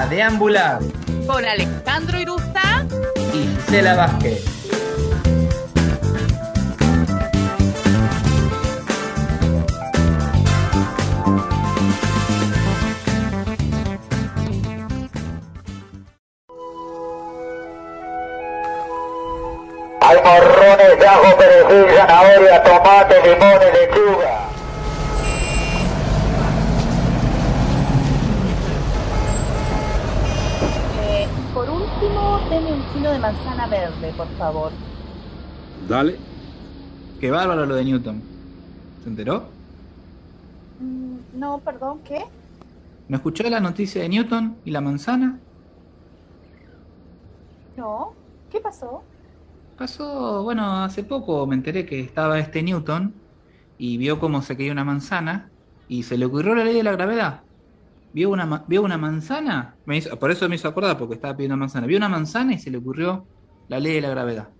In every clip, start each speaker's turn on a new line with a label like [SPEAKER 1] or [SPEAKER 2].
[SPEAKER 1] a deambular
[SPEAKER 2] con Alejandro Irusta
[SPEAKER 1] y Gisela Vázquez.
[SPEAKER 3] Hay morrones de ajo, perejil, zanahoria, tomate, limón y lechuga.
[SPEAKER 4] Eh, por último, deme un kilo de manzana verde, por favor.
[SPEAKER 5] Dale.
[SPEAKER 1] Qué bárbaro lo de Newton. ¿Se enteró?
[SPEAKER 4] Mm, no, perdón, ¿qué?
[SPEAKER 1] ¿No escuchó la noticia de Newton y la manzana?
[SPEAKER 4] No, ¿qué pasó?
[SPEAKER 1] Pasó, bueno, hace poco me enteré que estaba este Newton y vio cómo se caía una manzana y se le ocurrió la ley de la gravedad. Vio una, vio una manzana, me hizo- por eso me hizo acordar porque estaba pidiendo manzana. Vio una manzana y se le ocurrió la ley de la gravedad.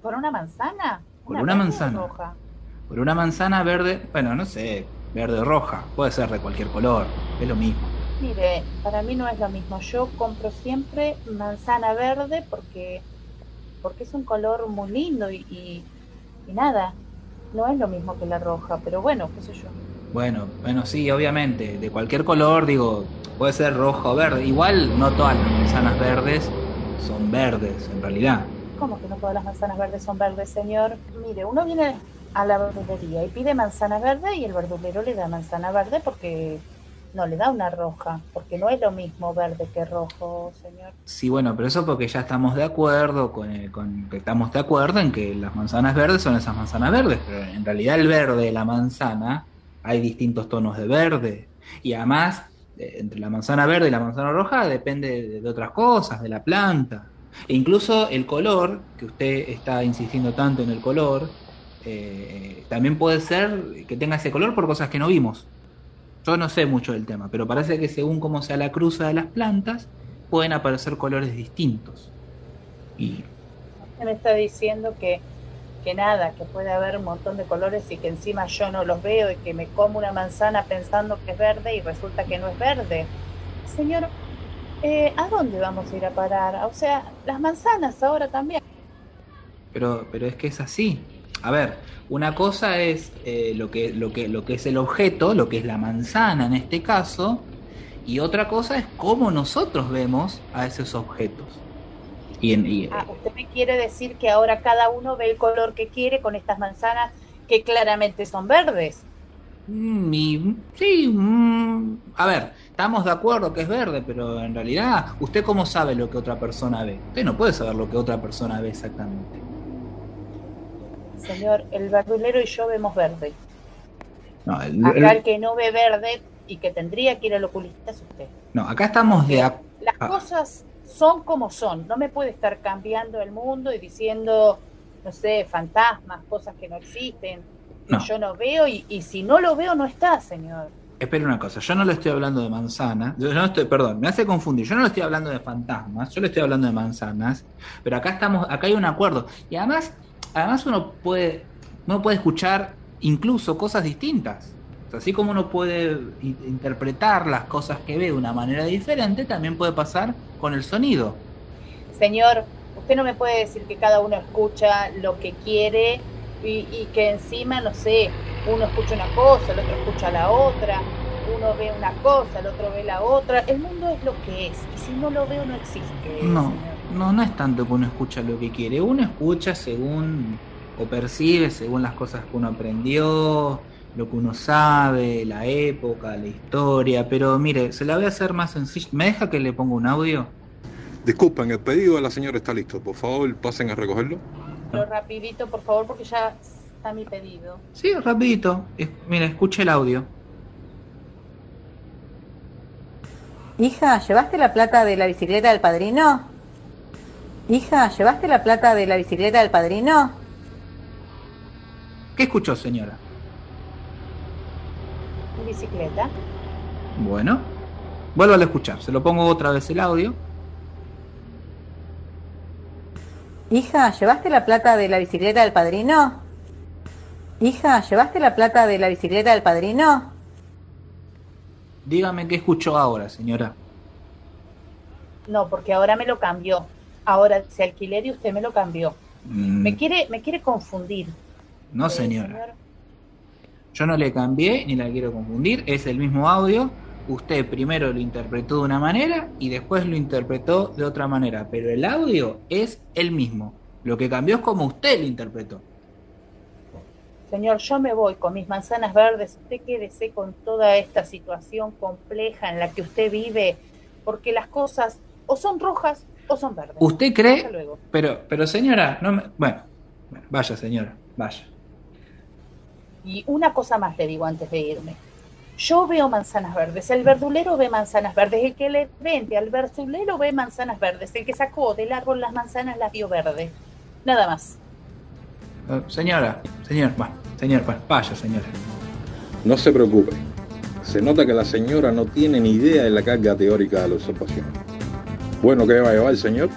[SPEAKER 4] ¿Por una manzana?
[SPEAKER 1] Por una manzana.
[SPEAKER 4] roja?
[SPEAKER 1] Por una manzana verde, bueno, no sé, verde o roja, puede ser de cualquier color, es lo mismo.
[SPEAKER 4] Mire, para mí no es lo mismo. Yo compro siempre manzana verde porque porque es un color muy lindo y, y, y nada, no es lo mismo que la roja, pero bueno, qué sé yo.
[SPEAKER 1] Bueno, bueno, sí, obviamente, de cualquier color, digo, puede ser rojo o verde. Igual no todas las manzanas verdes son verdes, en realidad.
[SPEAKER 4] ¿Cómo que no todas las manzanas verdes son verdes, señor? Mire, uno viene a la verdulería y pide manzana verde y el verdulero le da manzana verde porque no le da una roja, porque no es lo mismo verde que rojo, señor.
[SPEAKER 1] Sí, bueno, pero eso porque ya estamos de acuerdo con, el- con que estamos de acuerdo en que las manzanas verdes son esas manzanas verdes, pero en realidad el verde de la manzana hay distintos tonos de verde y además eh, entre la manzana verde y la manzana roja depende de, otras cosas, de la planta. E incluso el color, que usted está insistiendo tanto en el color, eh, también puede ser que tenga ese color por cosas que no vimos. Yo no sé mucho del tema, pero parece que según cómo sea la cruza de las plantas, pueden aparecer colores distintos. Y
[SPEAKER 4] me está diciendo que, que nada, que puede haber un montón de colores y que encima yo no los veo y que me como una manzana pensando que es verde y resulta que no es verde. Señor, eh, ¿a dónde vamos a ir a parar? O sea, las manzanas ahora también.
[SPEAKER 1] pero, pero es que es así. A ver, una cosa es eh, lo, que, lo, que, lo que es el objeto, lo que es la manzana en este caso, y otra cosa es cómo nosotros vemos a esos objetos. Y, en, y-
[SPEAKER 4] Ah, usted me quiere decir que ahora cada uno ve el color que quiere con estas manzanas que claramente son verdes.
[SPEAKER 1] Mm, y- sí, mm, a ver, estamos de acuerdo que es verde, pero en realidad, ¿usted cómo sabe lo que otra persona ve? Usted no puede saber lo que otra persona ve exactamente.
[SPEAKER 4] Señor, el verdulero y yo vemos verde.
[SPEAKER 1] No, el-
[SPEAKER 4] Acá el
[SPEAKER 1] el-
[SPEAKER 4] que no ve verde y que tendría que ir al oculista es usted.
[SPEAKER 1] no, acá estamos de acuerdo.
[SPEAKER 4] Las
[SPEAKER 1] Ah.
[SPEAKER 4] cosas son como son. No me puede estar cambiando el mundo y diciendo, no sé, fantasmas, cosas que no existen, que yo no veo y, y si no lo veo no está, señor.
[SPEAKER 1] Espera una cosa, yo no le estoy hablando de manzanas, yo no estoy, perdón, me hace confundir, yo no le estoy hablando de fantasmas, yo le estoy hablando de manzanas, pero acá estamos, acá hay un acuerdo. Y además, además uno puede, uno puede escuchar incluso cosas distintas. Así como uno puede interpretar las cosas que ve de una manera diferente, también puede pasar con el sonido.
[SPEAKER 4] Señor, usted no me puede decir que cada uno escucha lo que quiere y, y que encima, no sé, uno escucha una cosa, el otro escucha la otra, uno ve una cosa, el otro ve la otra. El mundo es lo que es y si no lo veo no existe.
[SPEAKER 1] No, no, no es tanto que uno escucha lo que quiere, uno escucha según o percibe según las cosas que uno aprendió, lo que uno sabe, la época, la historia, pero mire, se la voy a hacer más sencilla. ¿Me deja que le ponga un audio?
[SPEAKER 5] Disculpen, el pedido de la señora está listo. Por favor, pasen a recogerlo.
[SPEAKER 4] Pero rapidito, por favor, porque ya está mi pedido.
[SPEAKER 1] Sí, rapidito. Es- mire, escuche el audio.
[SPEAKER 6] Hija, ¿llevaste la plata de la bicicleta del padrino? Hija, ¿llevaste la plata de la bicicleta del padrino?
[SPEAKER 1] ¿Qué escuchó, señora?
[SPEAKER 4] Bicicleta.
[SPEAKER 1] Bueno, vuelvo a escuchar. Se lo pongo otra vez el audio.
[SPEAKER 6] Hija, ¿llevaste la plata de la bicicleta del padrino? Hija, ¿llevaste la plata de la bicicleta del padrino?
[SPEAKER 1] Dígame qué escuchó ahora, señora.
[SPEAKER 4] No, porque ahora me lo cambió. Ahora se alquiler y usted me lo cambió.
[SPEAKER 1] Mm,
[SPEAKER 4] Me quiere, me quiere confundir.
[SPEAKER 1] no,
[SPEAKER 4] Eh,
[SPEAKER 1] señora.
[SPEAKER 4] señor.
[SPEAKER 1] Yo no le cambié ni la quiero confundir. Es el mismo audio. Usted primero lo interpretó de una manera y después lo interpretó de otra manera. Pero el audio es el mismo. Lo que cambió es como usted lo interpretó.
[SPEAKER 4] Señor, yo me voy con mis manzanas verdes. Usted quédese con toda esta situación compleja en la que usted vive, porque las cosas o son rojas o son verdes.
[SPEAKER 1] ¿Usted cree?
[SPEAKER 4] luego.
[SPEAKER 1] Pero, pero señora, no me... Bueno, bueno, vaya señora, vaya.
[SPEAKER 4] Y una cosa más le digo antes de irme. Yo veo manzanas verdes, el verdulero ve manzanas verdes, el que le vende al verdulero ve manzanas verdes, el que sacó del árbol las manzanas las vio verdes. Nada más.
[SPEAKER 1] Eh, señora, señor, va, señor, va, vaya señora.
[SPEAKER 5] No se preocupe. Se nota que la señora no tiene ni idea de la carga teórica de la observación. Bueno, ¿qué va a llevar el señor?